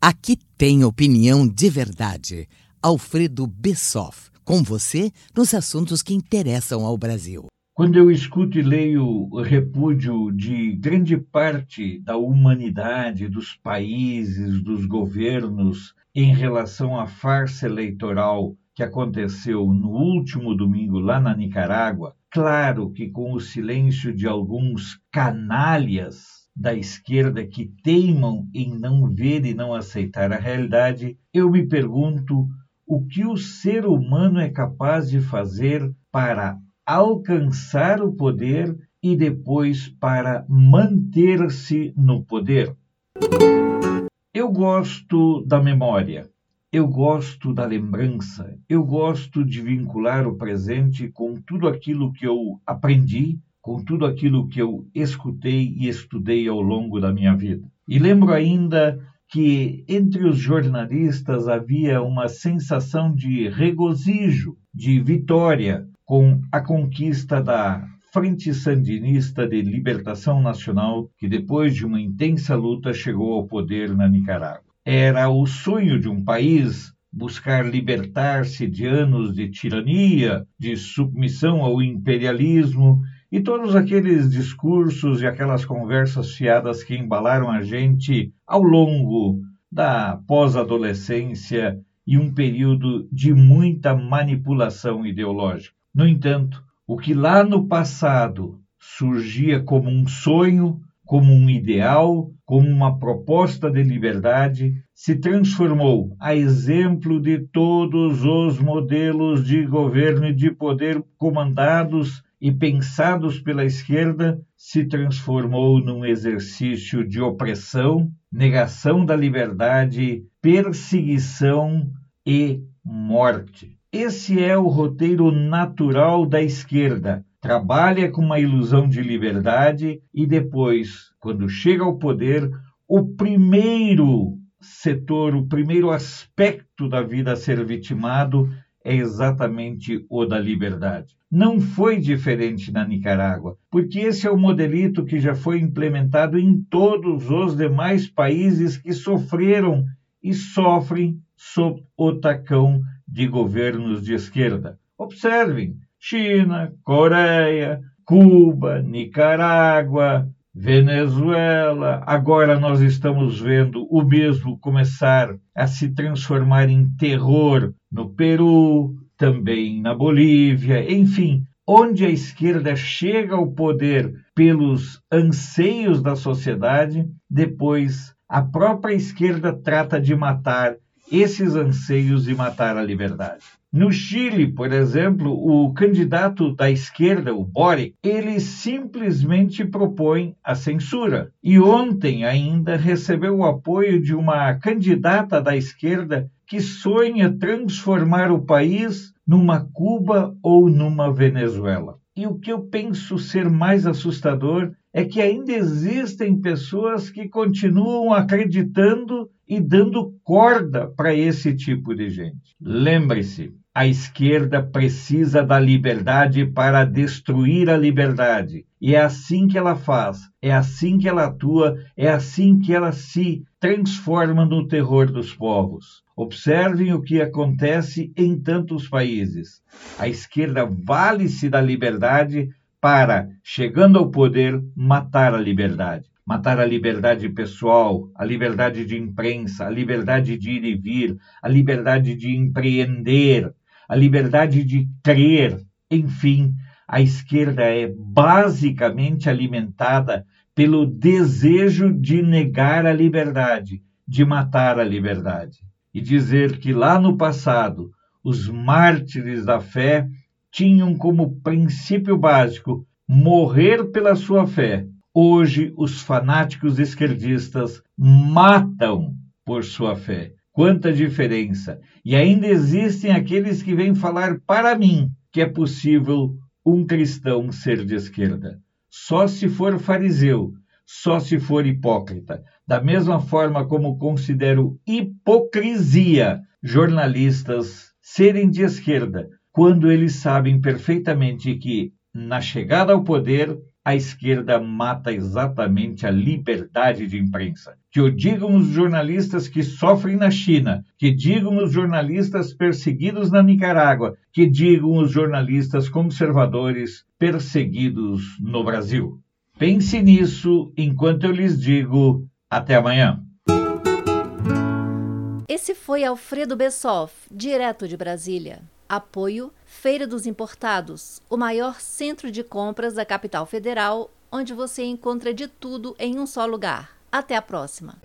Aqui tem opinião de verdade. Alfredo Bessoff, com você nos assuntos que interessam ao Brasil. Quando eu escuto e leio o repúdio de grande parte da humanidade, dos países, dos governos, em relação à farsa eleitoral que aconteceu no último domingo lá na Nicarágua, claro que com o silêncio de alguns canalhas da esquerda que teimam em não ver e não aceitar a realidade, eu me pergunto o que o ser humano é capaz de fazer para alcançar o poder e depois para manter-se no poder. Eu gosto da memória, eu gosto da lembrança, eu gosto de vincular o presente com tudo aquilo que eu aprendi, com tudo aquilo que eu escutei e estudei ao longo da minha vida. E lembro ainda que entre os jornalistas havia uma sensação de regozijo, de vitória, com a conquista da Frente Sandinista de Libertação Nacional, que depois de uma intensa luta chegou ao poder na Nicarágua. Era o sonho de um país buscar libertar-se de anos de tirania, de submissão ao imperialismo e todos aqueles discursos e aquelas conversas fiadas que embalaram a gente ao longo da pós-adolescência e um período de muita manipulação ideológica. No entanto, o que lá no passado surgia como um sonho, como um ideal, como uma proposta de liberdade, se transformou, a exemplo de todos os modelos de governo e de poder comandados e pensados pela esquerda, se transformou num exercício de opressão, negação da liberdade, perseguição e morte. Esse é o roteiro natural da esquerda. Trabalha com uma ilusão de liberdade e depois, quando chega ao poder, o primeiro setor, o primeiro aspecto da vida a ser vitimado é exatamente o da liberdade. Não foi diferente na Nicarágua, porque esse é o modelito que já foi implementado em todos os demais países que sofreram e sofrem sob o tacão de governos de esquerda. Observem: China, Coreia, Cuba, Nicarágua, Venezuela. Agora nós estamos vendo o mesmo começar a se transformar em terror no Peru, também na Bolívia, enfim, onde a esquerda chega ao poder pelos anseios da sociedade, depois a própria esquerda trata de matar esses anseios e matar a liberdade. No Chile, por exemplo, o candidato da esquerda, o Boric, ele simplesmente propõe a censura. E ontem ainda recebeu o apoio de uma candidata da esquerda que sonha transformar o país numa Cuba ou numa Venezuela. E o que eu penso ser mais assustador é que ainda existem pessoas que continuam acreditando e dando corda para esse tipo de gente. Lembre-se, a esquerda precisa da liberdade para destruir a liberdade. E é assim que ela faz, é assim que ela atua, é assim que ela se transforma no terror dos povos. Observem o que acontece em tantos países. A esquerda vale-se da liberdade para, chegando ao poder, matar a liberdade. Matar a liberdade pessoal, a liberdade de imprensa, a liberdade de ir e vir, a liberdade de empreender, a liberdade de crer. Enfim, a esquerda é basicamente alimentada pelo desejo de negar a liberdade, de matar a liberdade. E dizer que lá no passado os mártires da fé tinham como princípio básico morrer pela sua fé. Hoje, os fanáticos esquerdistas matam por sua fé. Quanta diferença! E ainda existem aqueles que vêm falar para mim que é possível um cristão ser de esquerda. Só se for fariseu, só se for hipócrita. Da mesma forma como considero hipocrisia jornalistas serem de esquerda, quando eles sabem perfeitamente que, na chegada ao poder, a esquerda mata exatamente a liberdade de imprensa. Que digam os jornalistas que sofrem na China, que digam os jornalistas perseguidos na Nicarágua, que digam os jornalistas conservadores perseguidos no Brasil. Pense nisso enquanto eu lhes digo até amanhã. Esse foi Alfredo Bessoff, direto de Brasília. Apoio Feira dos Importados, o maior centro de compras da capital federal, onde você encontra de tudo em um só lugar. Até a próxima!